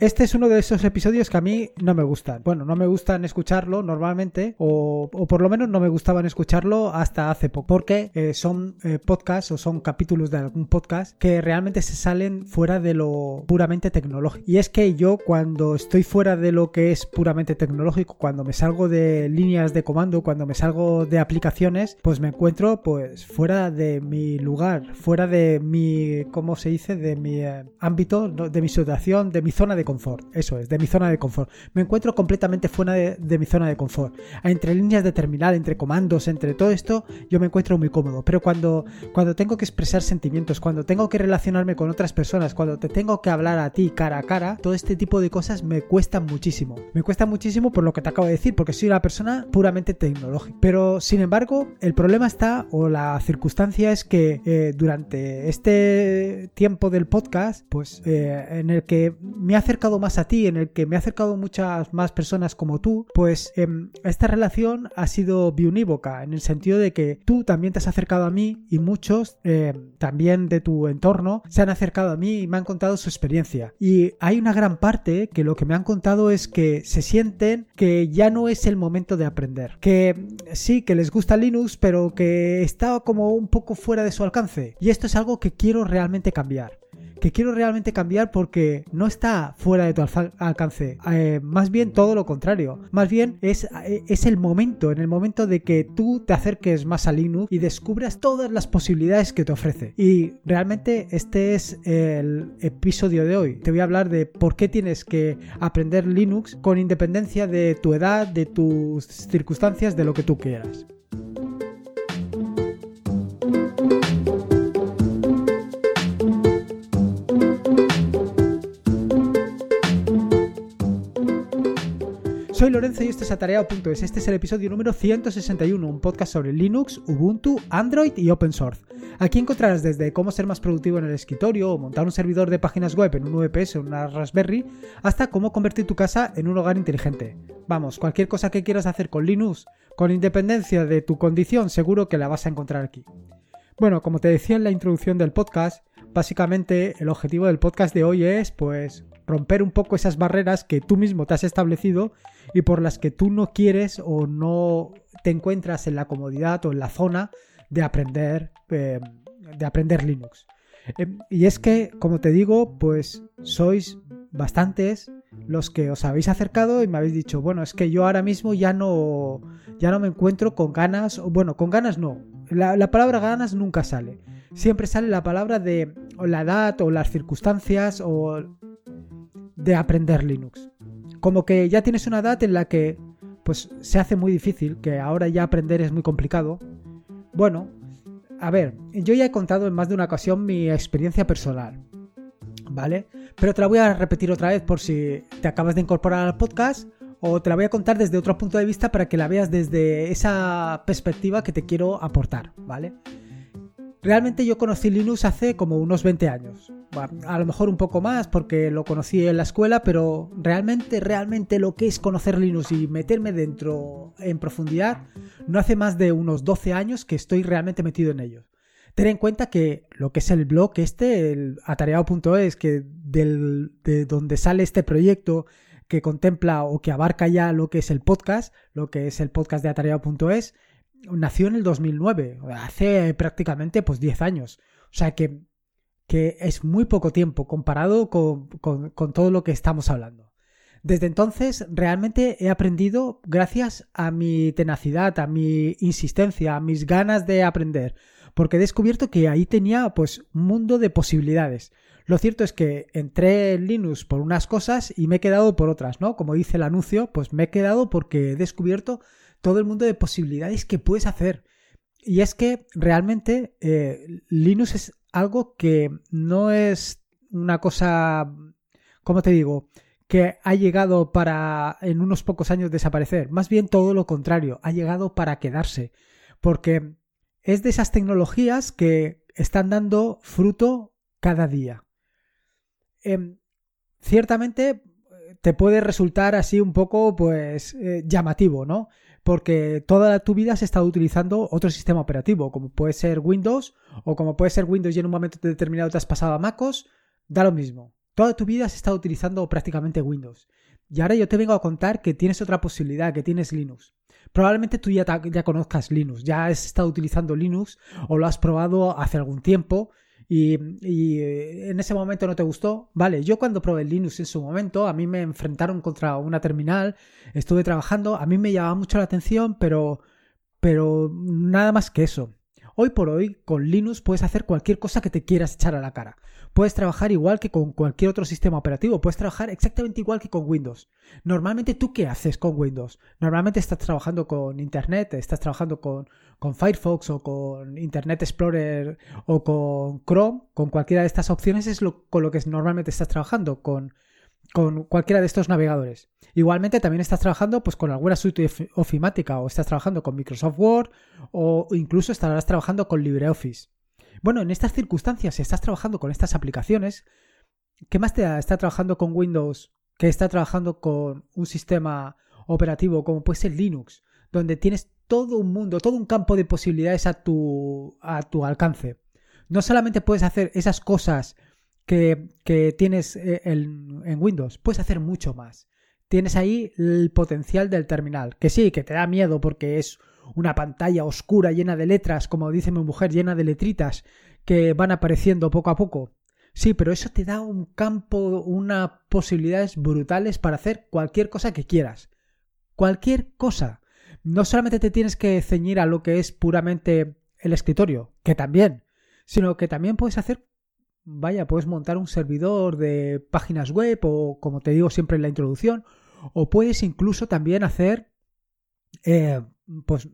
Este es uno de esos episodios que a mí no me gustan. Bueno, no me gustan escucharlo normalmente, o, por lo menos no me gustaban escucharlo hasta hace poco, porque eh, son eh, podcasts o son capítulos de algún podcast que realmente se salen fuera de lo puramente tecnológico. Y es que yo cuando estoy fuera de lo que es puramente tecnológico, cuando me salgo de líneas de comando, cuando me salgo de aplicaciones, pues me encuentro pues fuera de mi lugar, fuera de mi, ¿cómo se dice? De mi eh, ámbito, de mi situación, de mi zona de confort. Eso es, de mi zona de confort. Me encuentro completamente fuera de, mi zona de confort. Entre líneas de terminal, entre comandos, entre todo esto, yo me encuentro muy cómodo. Pero cuando, cuando tengo que expresar sentimientos, cuando tengo que relacionarme con otras personas, cuando te tengo que hablar a ti cara a cara, todo este tipo de cosas me cuestan muchísimo. Me cuesta muchísimo por lo que te acabo de decir, porque soy una persona puramente tecnológica. Pero sin embargo, el problema está, o la circunstancia es que eh, durante este tiempo del podcast, pues eh, en el que me ha acercado más a ti, en el que me ha acercado muchas más personas como tú, pues em, esta relación ha sido biunívoca, en el sentido de que tú también te has acercado a mí y muchos em, también de tu entorno se han acercado a mí y me han contado su experiencia. Y hay una gran parte que lo que me han contado es que se sienten que ya no es el momento de aprender, que sí, que les gusta Linux, pero que está como un poco fuera de su alcance. Y esto es algo que quiero realmente cambiar que quiero realmente cambiar porque no está fuera de tu alcance. Eh, más bien todo lo contrario. Más bien es, es el momento, en el momento de que tú te acerques más a Linux y descubras todas las posibilidades que te ofrece. Y realmente este es el episodio de hoy. Te voy a hablar de por qué tienes que aprender Linux con independencia de tu edad, de tus circunstancias, de lo que tú quieras. Soy Lorenzo y esto es Atareado.es. Este es el episodio número 161, un podcast sobre Linux, Ubuntu, Android y Open Source. Aquí encontrarás desde cómo ser más productivo en el escritorio o montar un servidor de páginas web en un VPS o una Raspberry, hasta cómo convertir tu casa en un hogar inteligente. Vamos, cualquier cosa que quieras hacer con Linux, con independencia de tu condición, seguro que la vas a encontrar aquí. Bueno, como te decía en la introducción del podcast, básicamente el objetivo del podcast de hoy es, pues, romper un poco esas barreras que tú mismo te has establecido y por las que tú no quieres o no te encuentras en la comodidad o en la zona de aprender, em, de aprender Linux. Em, y es que, como te digo, pues sois bastantes los que os habéis acercado y me habéis dicho, bueno, es que yo ahora mismo ya no, ya no me encuentro con ganas, bueno, con ganas no, la, la palabra ganas nunca sale, siempre sale la palabra de la edad o las circunstancias o de aprender Linux. Como que ya tienes una edad en la que pues se hace muy difícil, que ahora ya aprender es muy complicado. Bueno, a ver, yo ya he contado en más de una ocasión mi experiencia personal, ¿vale? Pero te la voy a repetir otra vez por si te acabas de incorporar al podcast o te la voy a contar desde otro punto de vista para que la veas desde esa perspectiva que te quiero aportar, ¿vale? Realmente yo conocí Linux hace como unos 20 años. A lo mejor un poco más porque lo conocí en la escuela, pero realmente, realmente lo que es conocer Linux y meterme dentro en profundidad, no hace más de unos 12 años que estoy realmente metido en ello. Ten en cuenta que lo que es el blog este, el atareado.es, que de donde sale este proyecto que contempla o que abarca ya lo que es el podcast, lo que es el podcast de atareado.es, nació en el 2009, hace prácticamente pues 10 años. O sea que, que es muy poco tiempo comparado con, con, todo lo que estamos hablando. Desde entonces realmente he aprendido gracias a mi tenacidad, a mi insistencia, a mis ganas de aprender, porque he descubierto que ahí tenía pues un mundo de posibilidades. Lo cierto es que entré en Linux por unas cosas y me he quedado por otras, ¿no? Como dice el anuncio, pues me he quedado porque he descubierto todo el mundo de posibilidades que puedes hacer. Y es que realmente eh, Linux es algo que no es una cosa, ¿cómo te digo? que ha llegado para en unos pocos años desaparecer. Más bien todo lo contrario, ha llegado para quedarse. Porque es de esas tecnologías que están dando fruto cada día. Em, ciertamente te puede resultar así un poco pues eh, llamativo, ¿no? Porque toda tu vida has estado utilizando otro sistema operativo, como puede ser Windows o como puede ser Windows y en un momento determinado te has pasado a MacOS, da lo mismo. Toda tu vida has estado utilizando prácticamente Windows. Y ahora yo te vengo a contar que tienes otra posibilidad, que tienes Linux. Probablemente tú ya conozcas Linux, ya has estado utilizando Linux o lo has probado hace algún tiempo y, eh, en ese momento no te gustó. Vale, yo cuando probé Linux en su momento, a mí me enfrentaron contra una terminal, estuve trabajando, a mí me llamaba mucho la atención, pero, pero nada más que eso. Hoy por hoy, con Linux puedes hacer cualquier cosa que te quieras echar a la cara. Puedes trabajar igual que con cualquier otro sistema operativo, puedes trabajar exactamente igual que con Windows. Normalmente, ¿tú qué haces con Windows? Normalmente estás trabajando con Internet, estás trabajando con, con Firefox o con Internet Explorer o con Chrome, con cualquiera de estas opciones es con lo que normalmente estás trabajando, con con cualquiera de estos navegadores. Igualmente también estás trabajando pues con alguna suite ofimática o estás trabajando con Microsoft Word o incluso estarás trabajando con LibreOffice. Bueno, en estas circunstancias, si estás trabajando con estas aplicaciones, ¿qué más te da estar trabajando con Windows que está trabajando con un sistema operativo como puede ser Linux, donde tienes todo un mundo, todo un campo de posibilidades a tu, a tu alcance? No solamente puedes hacer esas cosas que, tienes eh, en Windows. Puedes hacer mucho más. Tienes ahí el potencial del terminal. Que sí, que te da miedo porque es una pantalla oscura llena de letras, como dice mi mujer, llena de letritas que van apareciendo poco a poco. Sí, pero eso te da un campo, unas posibilidades brutales para hacer cualquier cosa que quieras. Cualquier cosa. No solamente te tienes que ceñir a lo que es puramente el escritorio, que también, sino que también puedes hacer vaya, puedes montar un servidor de páginas web o, como te digo siempre en la introducción, o puedes incluso también hacer eh, pues,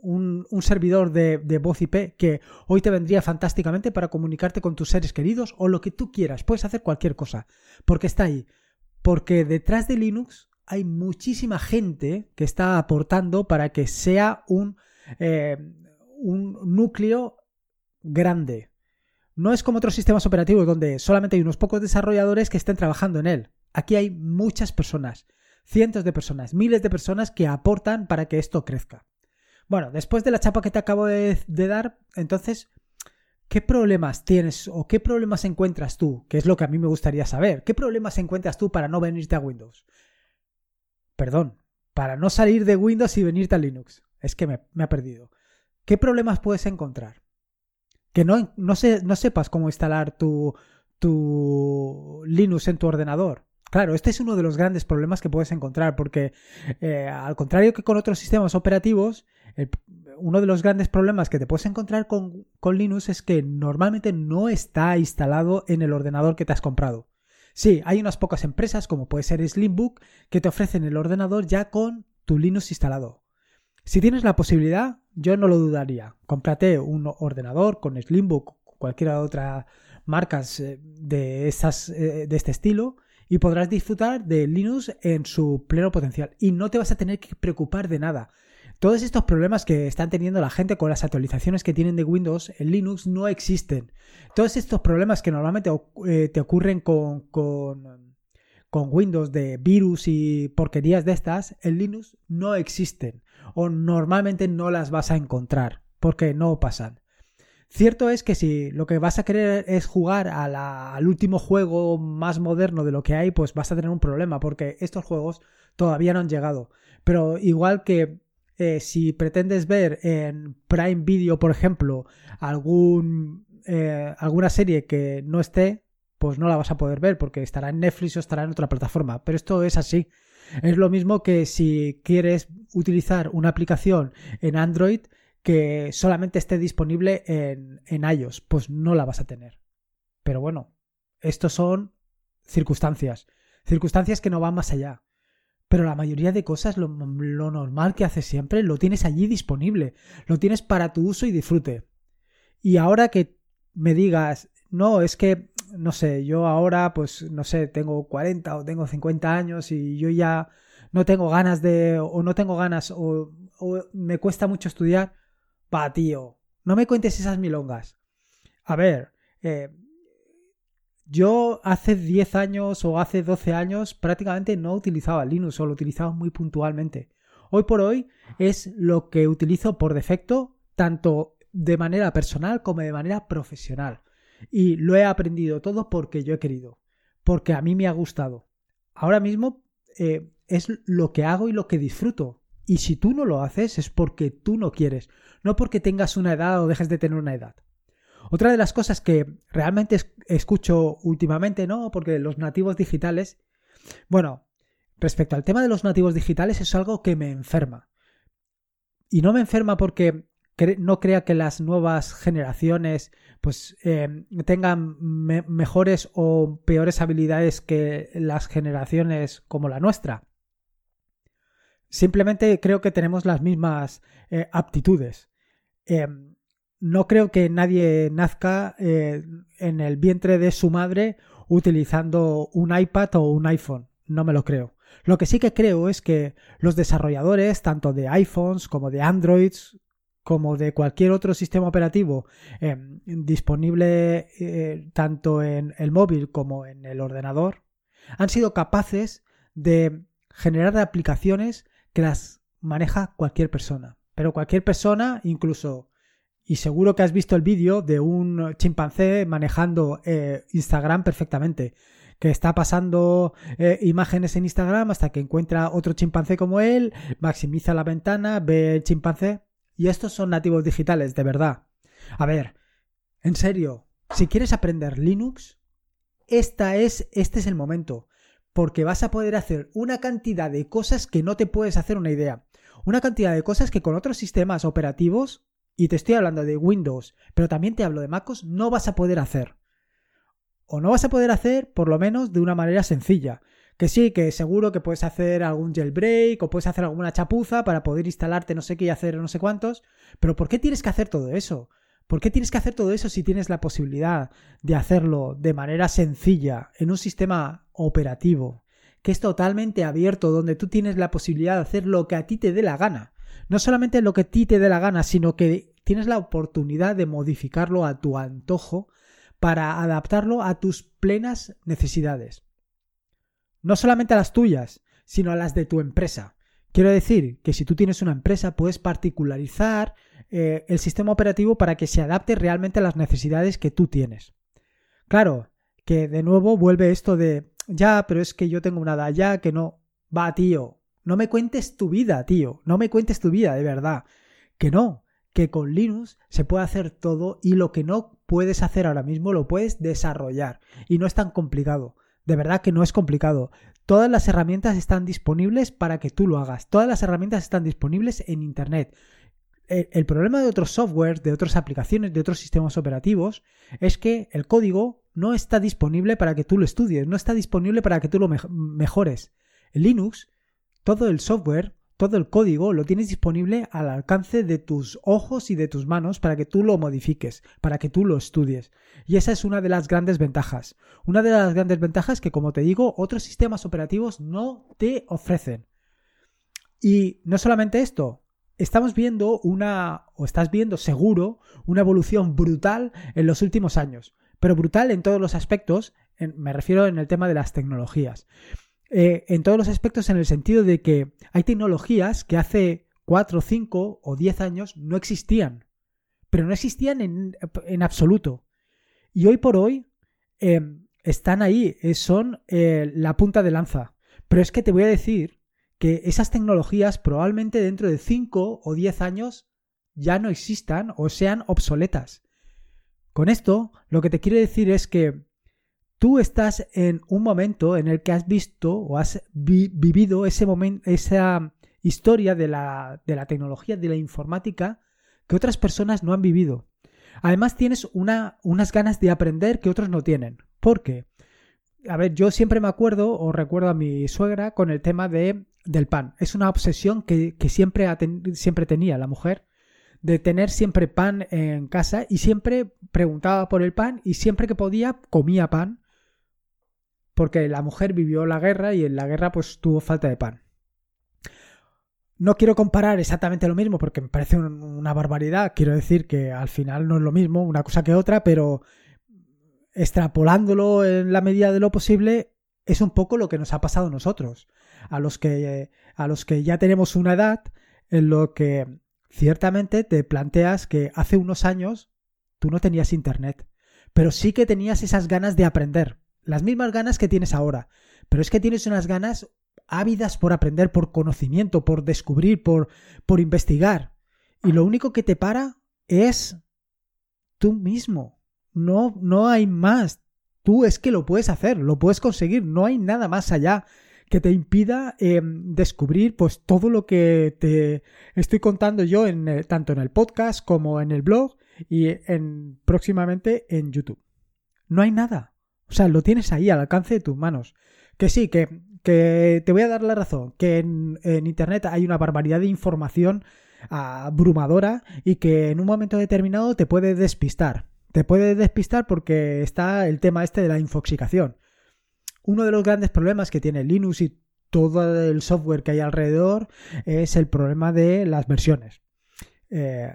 un, servidor de, voz IP que hoy te vendría fantásticamente para comunicarte con tus seres queridos o lo que tú quieras. Puedes hacer cualquier cosa, porque está ahí. Porque detrás de Linux hay muchísima gente que está aportando para que sea un, eh, un núcleo grande, no es como otros sistemas operativos donde solamente hay unos pocos desarrolladores que estén trabajando en él. Aquí hay muchas personas, cientos de personas, miles de personas que aportan para que esto crezca. Bueno, después de la chapa que te acabo de, dar, entonces, ¿qué problemas tienes o qué problemas encuentras tú? Que es lo que a mí me gustaría saber. ¿Qué problemas encuentras tú para no venirte a Windows? Perdón, para no salir de Windows y venirte a Linux. Es que me, ha perdido. ¿Qué problemas puedes encontrar? que no, no, no sepas cómo instalar tu, tu Linux en tu ordenador. Claro, este es uno de los grandes problemas que puedes encontrar, porque eh, al contrario que con otros sistemas operativos, uno de los grandes problemas que te puedes encontrar con, con, Linux es que normalmente no está instalado en el ordenador que te has comprado. Sí, hay unas pocas empresas, como puede ser Slimbook, que te ofrecen el ordenador ya con tu Linux instalado. Si tienes la posibilidad, yo no lo dudaría. Cómprate un ordenador con Slimbook cualquiera otra marcas eh, de, eh, de este estilo y podrás disfrutar de Linux en su pleno potencial y no te vas a tener que preocupar de nada. Todos estos problemas que están teniendo la gente con las actualizaciones que tienen de Windows en Linux no existen. Todos estos problemas que normalmente eh, te ocurren con, con, con Windows de virus y porquerías de estas, en Linux no existen o normalmente no las vas a encontrar porque no pasan. Cierto es que si lo que vas a querer es jugar al último juego más moderno de lo que hay, pues vas a tener un problema porque estos juegos todavía no han llegado. Pero igual que eh, si pretendes ver en Prime Video, por ejemplo, algún, eh, alguna serie que no esté, pues no la vas a poder ver porque estará en Netflix o estará en otra plataforma. Pero esto es así. Es lo mismo que si quieres utilizar una aplicación en Android que solamente esté disponible en, en iOS, pues no la vas a tener. Pero bueno, estos son circunstancias, circunstancias que no van más allá. Pero la mayoría de cosas, lo, normal que haces siempre, lo tienes allí disponible, lo tienes para tu uso y disfrute. Y ahora que me digas, no, es que no sé, yo ahora, pues, no sé, tengo 40 o tengo 50 años y yo ya no tengo ganas de, o no tengo ganas, o, me cuesta mucho estudiar, pa, tío, no me cuentes esas milongas. A ver, eh, yo hace 10 años o hace 12 años prácticamente no utilizaba Linux o lo utilizaba muy puntualmente. Hoy por hoy es lo que utilizo por defecto, tanto de manera personal como de manera profesional. Y lo he aprendido todo porque yo he querido. porque a mí me ha gustado. Ahora mismo eh, es lo que hago y lo que disfruto. Y si tú no lo haces es porque tú no quieres, no porque tengas una edad o dejes de tener una edad. Otra de las cosas que realmente escucho últimamente, ¿no? Porque los nativos digitales, bueno, respecto al tema de los nativos digitales es algo que me enferma. Y no me enferma porque no crea que las nuevas generaciones pues eh, tengan mejores o peores habilidades que las generaciones como la nuestra. Simplemente creo que tenemos las mismas eh, aptitudes. Em, no creo que nadie nazca eh, en el vientre de su madre utilizando un iPad o un iPhone. No me lo creo. Lo que sí que creo es que los desarrolladores, tanto de iPhones como de Androids, como de cualquier otro sistema operativo eh, disponible eh, tanto en el móvil como en el ordenador, han sido capaces de generar aplicaciones que las maneja cualquier persona. Pero cualquier persona, incluso, y seguro que has visto el vídeo de un chimpancé manejando eh, Instagram perfectamente que está pasando imágenes en Instagram hasta que encuentra otro chimpancé como él, maximiza la ventana, ve el chimpancé y estos son nativos digitales, de verdad. A ver, en serio, si quieres aprender Linux, esta es, este es el momento. Porque vas a poder hacer una cantidad de cosas que no te puedes hacer una idea. Una cantidad de cosas que con otros sistemas operativos, y te estoy hablando de Windows, pero también te hablo de MacOS, no vas a poder hacer. O no vas a poder hacer, por lo menos, de una manera sencilla. Que sí, que seguro que puedes hacer algún jailbreak o puedes hacer alguna chapuza para poder instalarte no sé qué y hacer no sé cuántos. Pero ¿por qué tienes que hacer todo eso? ¿Por qué tienes que hacer todo eso si tienes la posibilidad de hacerlo de manera sencilla en un sistema operativo que es totalmente abierto, donde tú tienes la posibilidad de hacer lo que a ti te dé la gana? No solamente lo que a ti te dé la gana, sino que tienes la oportunidad de modificarlo a tu antojo para adaptarlo a tus plenas necesidades no solamente a las tuyas, sino a las de tu empresa. Quiero decir que si tú tienes una empresa puedes particularizar eh, el sistema operativo para que se adapte realmente a las necesidades que tú tienes. Claro, que de nuevo vuelve esto de, ya, pero es que yo tengo una edad ya que no, va, tío, no me cuentes tu vida, tío, no me cuentes tu vida, de verdad, que no, que con Linux se puede hacer todo y lo que no puedes hacer ahora mismo lo puedes desarrollar y no es tan complicado. De verdad que no es complicado. Todas las herramientas están disponibles para que tú lo hagas. Todas las herramientas están disponibles en Internet. El, problema de otros softwares, de otras aplicaciones, de otros sistemas operativos, es que el código no está disponible para que tú lo estudies, no está disponible para que tú lo mejores. Linux, todo el software todo el código lo tienes disponible al alcance de tus ojos y de tus manos para que tú lo modifiques, para que tú lo estudies. Y esa es una de las grandes ventajas. Una de las grandes ventajas que, como te digo, otros sistemas operativos no te ofrecen. Y no solamente esto, estamos viendo una, o estás viendo seguro, una evolución brutal en los últimos años. Pero brutal en todos los aspectos, me refiero en el tema de las tecnologías. Eh, en todos los aspectos en el sentido de que hay tecnologías que hace 4, 5 o 10 años no existían, pero no existían en, en absoluto. Y hoy por hoy em, están ahí, eh, son eh, la punta de lanza. Pero es que te voy a decir que esas tecnologías probablemente dentro de 5 o 10 años ya no existan o sean obsoletas. Con esto, lo que te quiero decir es que tú estás en un momento en el que has visto o has vivido ese momento, esa historia de la, tecnología, de la informática, que otras personas no han vivido. Además tienes una, unas ganas de aprender que otros no tienen. ¿Por qué? A ver, yo siempre me acuerdo o recuerdo a mi suegra con el tema de, del pan. Es una obsesión que, siempre, siempre tenía la mujer de tener siempre pan en casa y siempre preguntaba por el pan y siempre que podía comía pan porque la mujer vivió la guerra y en la guerra pues tuvo falta de pan. No quiero comparar exactamente lo mismo porque me parece una barbaridad. Quiero decir que al final no es lo mismo una cosa que otra, pero extrapolándolo en la medida de lo posible es un poco lo que nos ha pasado a nosotros, a los que a los que ya tenemos una edad en lo que ciertamente te planteas que hace unos años tú no tenías internet, pero sí que tenías esas ganas de aprender las mismas ganas que tienes ahora, pero es que tienes unas ganas ávidas por aprender, por conocimiento, por descubrir, por, por investigar. Y lo único que te para es tú mismo. No, no hay más. Tú es que lo puedes hacer, lo puedes conseguir, no hay nada más allá que te impida em, descubrir pues todo lo que te estoy contando yo en, eh, tanto en el podcast como en el blog y en, próximamente en YouTube. No hay nada. O sea, lo tienes ahí al alcance de tus manos. Que sí, que, que te voy a dar la razón, que en, en Internet hay una barbaridad de información abrumadora y que en un momento determinado te puede despistar. Te puede despistar porque está el tema este de la infoxicación. Uno de los grandes problemas que tiene Linux y todo el software que hay alrededor es el problema de las versiones. Eh,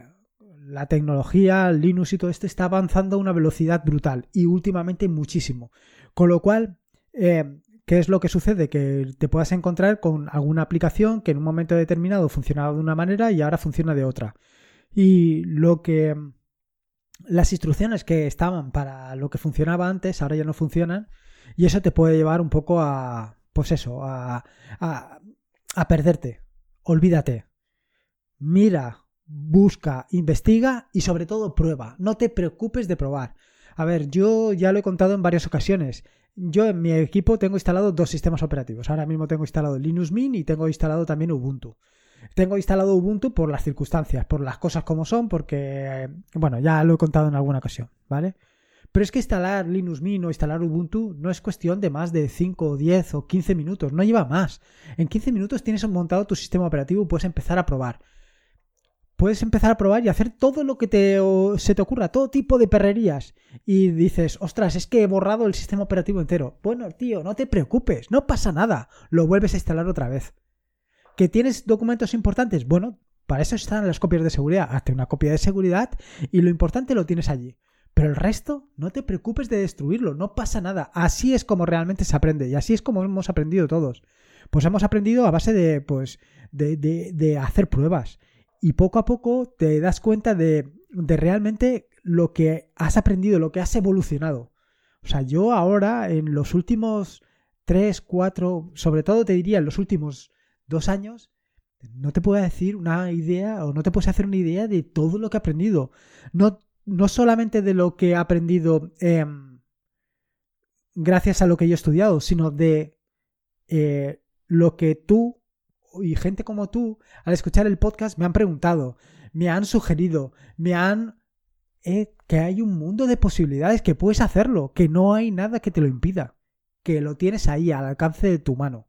la tecnología, Linux y todo esto está avanzando a una velocidad brutal y últimamente muchísimo. Con lo cual, eh, ¿qué es lo que sucede? Que te puedas encontrar con alguna aplicación que en un momento determinado funcionaba de una manera y ahora funciona de otra. Y lo que las instrucciones que estaban para lo que funcionaba antes ahora ya no funcionan y eso te puede llevar un poco a, pues eso, a, a, a perderte. Olvídate. Mira, busca, investiga y sobre todo prueba. No te preocupes de probar. A ver, yo ya lo he contado en varias ocasiones. Yo en mi equipo tengo instalado dos sistemas operativos. Ahora mismo tengo instalado Linux Mint y tengo instalado también Ubuntu. Tengo instalado Ubuntu por las circunstancias, por las cosas como son, porque, bueno, ya lo he contado en alguna ocasión, ¿vale? Pero es que instalar Linux Mint o instalar Ubuntu no es cuestión de más de 5, 10 o 15 minutos, no lleva más. En 15 minutos tienes montado tu sistema operativo y puedes empezar a probar puedes empezar a probar y hacer todo lo que te, se te ocurra, todo tipo de perrerías. Y dices, ostras, es que he borrado el sistema operativo entero. Bueno, tío, no te preocupes, no pasa nada. Lo vuelves a instalar otra vez. ¿Que tienes documentos importantes? Bueno, para eso están las copias de seguridad. Hazte una copia de seguridad y lo importante lo tienes allí. Pero el resto, no te preocupes de destruirlo, no pasa nada. Así es como realmente se aprende y así es como hemos aprendido todos. Pues hemos aprendido a base de, pues, de, de, de hacer pruebas y poco a poco te das cuenta de, realmente lo que has aprendido, lo que has evolucionado. O sea, yo ahora en los últimos tres, cuatro, sobre todo te diría en los últimos dos años, no te puedo decir una idea o no te puedes hacer una idea de todo lo que he aprendido. No, no solamente de lo que he aprendido em, gracias a lo que yo he estudiado, sino de eh, lo que tú y gente como tú, al escuchar el podcast, me han preguntado, me han sugerido, me han... Eh, que hay un mundo de posibilidades, que puedes hacerlo, que no hay nada que te lo impida, que lo tienes ahí al alcance de tu mano.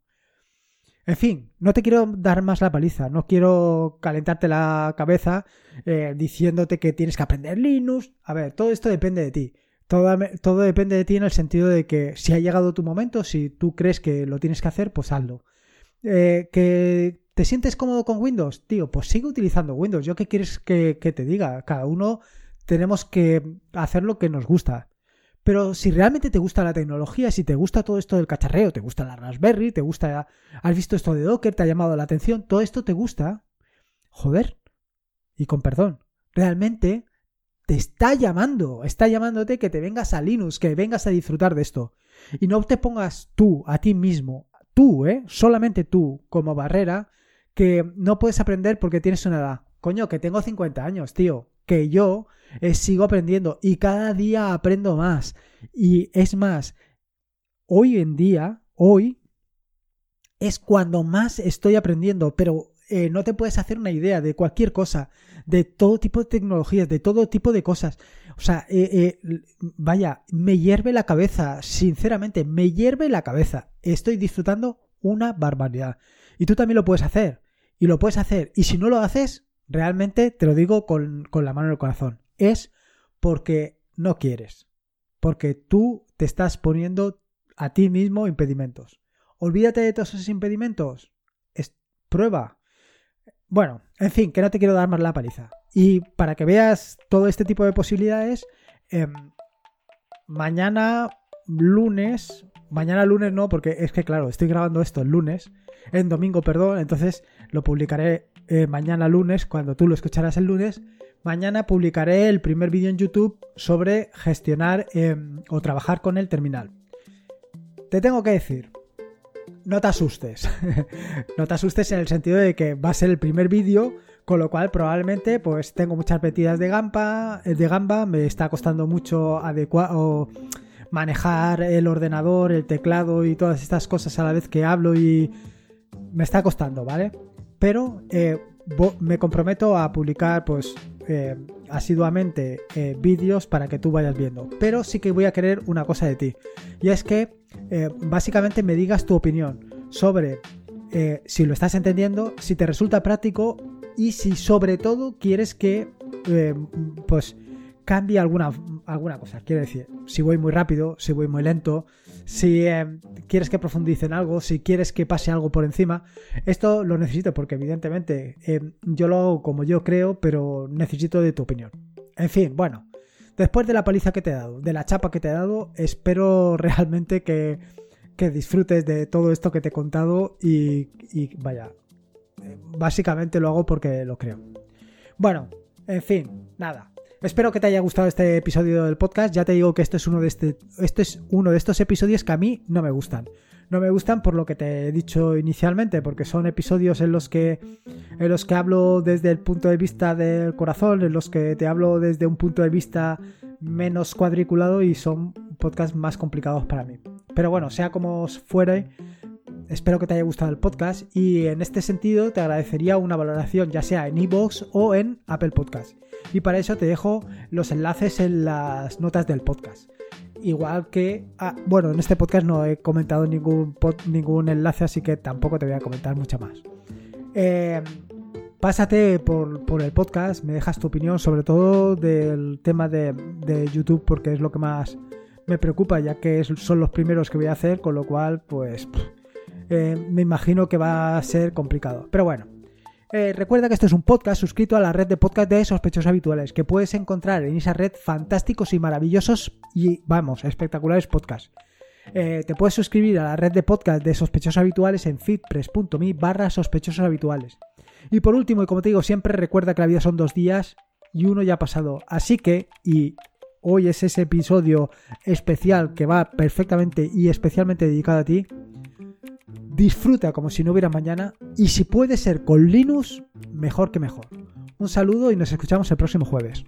En fin, no te quiero dar más la paliza, no quiero calentarte la cabeza eh, diciéndote que tienes que aprender Linux. A ver, todo esto depende de ti. Todo, todo, depende de ti en el sentido de que si ha llegado tu momento, si tú crees que lo tienes que hacer, pues hazlo. Eh, ¿Que te sientes cómodo con Windows? Tío, pues sigue utilizando Windows. ¿Yo qué quieres que, te diga? Cada uno tenemos que hacer lo que nos gusta. Pero si realmente te gusta la tecnología, si te gusta todo esto del cacharreo, te gusta la Raspberry, te gusta, has visto esto de Docker, te ha llamado la atención, todo esto te gusta, joder, y con perdón, realmente te está llamando, está llamándote que te vengas a Linux, que vengas a disfrutar de esto. Y no te pongas tú, a ti mismo, tú, ¿eh? Solamente tú, como barrera, que no puedes aprender porque tienes una edad. Coño, que tengo 50 años, tío. Que yo eh, sigo aprendiendo y cada día aprendo más. Y es más, hoy en día, hoy, es cuando más estoy aprendiendo, pero eh, no te puedes hacer una idea de cualquier cosa, de todo tipo de tecnologías, de todo tipo de cosas. O sea, eh, vaya, me hierve la cabeza, sinceramente, me hierve la cabeza. Estoy disfrutando una barbaridad. Y tú también lo puedes hacer. Y lo puedes hacer. Y si no lo haces, realmente te lo digo con, con la mano en el corazón. Es porque no quieres. Porque tú te estás poniendo a ti mismo impedimentos. Olvídate de todos esos impedimentos. Es, prueba. Bueno, en fin, que no te quiero dar más la paliza. Y para que veas todo este tipo de posibilidades, em, mañana lunes, mañana lunes no, porque es que claro, estoy grabando esto el lunes, en domingo, perdón, entonces lo publicaré eh, mañana lunes, cuando tú lo escucharás el lunes. Mañana publicaré el primer vídeo en YouTube sobre gestionar em, o trabajar con el terminal. te tengo que decir, no te asustes. no te asustes en el sentido de que va a ser el primer vídeo, con lo cual probablemente pues tengo muchas metidas de gamba, eh, de gamba, me está costando mucho adecuar o manejar el ordenador, el teclado y todas estas cosas a la vez que hablo y me está costando, ¿vale? Pero eh, me comprometo a publicar pues eh, asiduamente eh, vídeos para que tú vayas viendo. Pero sí que voy a querer una cosa de ti. Y es que básicamente me digas tu opinión sobre si lo estás entendiendo, si te resulta práctico y si sobre todo quieres que pues cambie alguna, alguna cosa. Quiero decir, si voy muy rápido, si voy muy lento, si eh, quieres que profundice en algo, si quieres que pase algo por encima. Esto lo necesito porque evidentemente eh, yo lo hago como yo creo, pero necesito de tu opinión. En fin, bueno, después de la paliza que te he dado, de la chapa que te he dado, espero realmente que, que disfrutes de todo esto que te he contado y, y vaya, básicamente lo hago porque lo creo. Bueno, en fin, nada. Espero que te haya gustado este episodio del podcast. Ya te digo que este es uno de este, este es uno de estos episodios que a mí no me gustan. No me gustan por lo que te he dicho inicialmente, porque son episodios en los que en los que hablo desde el punto de vista del corazón, en los que te hablo desde un punto de vista menos cuadriculado y son podcasts más complicados para mí. Pero bueno, sea como fuere, espero que te haya gustado el podcast y en este sentido te agradecería una valoración ya sea en iVoox o en Apple Podcast. Y para eso te dejo los enlaces en las notas del podcast. Igual que, ah, bueno, en este podcast no he comentado ningún, ningún enlace, así que tampoco te voy a comentar mucho más. Eh, pásate por, el podcast, me dejas tu opinión, sobre todo del tema de, YouTube, porque es lo que más me preocupa, ya que son los primeros que voy a hacer, con lo cual, pues, eh, me imagino que va a ser complicado. Pero bueno, eh, recuerda que esto es un podcast suscrito a la red de podcast de sospechosos habituales, que puedes encontrar en esa red fantásticos y maravillosos y, vamos, espectaculares podcasts. Eh, te puedes suscribir a la red de podcast de sospechosos habituales en feedpress.me barra sospechosos habituales. Y por último, y como te digo siempre, recuerda que la vida son dos días y uno ya ha pasado. Así que, y hoy es ese episodio especial que va perfectamente y especialmente dedicado a ti, disfruta como si no hubiera mañana y si puede ser con Linux, mejor que mejor. Un saludo y nos escuchamos el próximo jueves.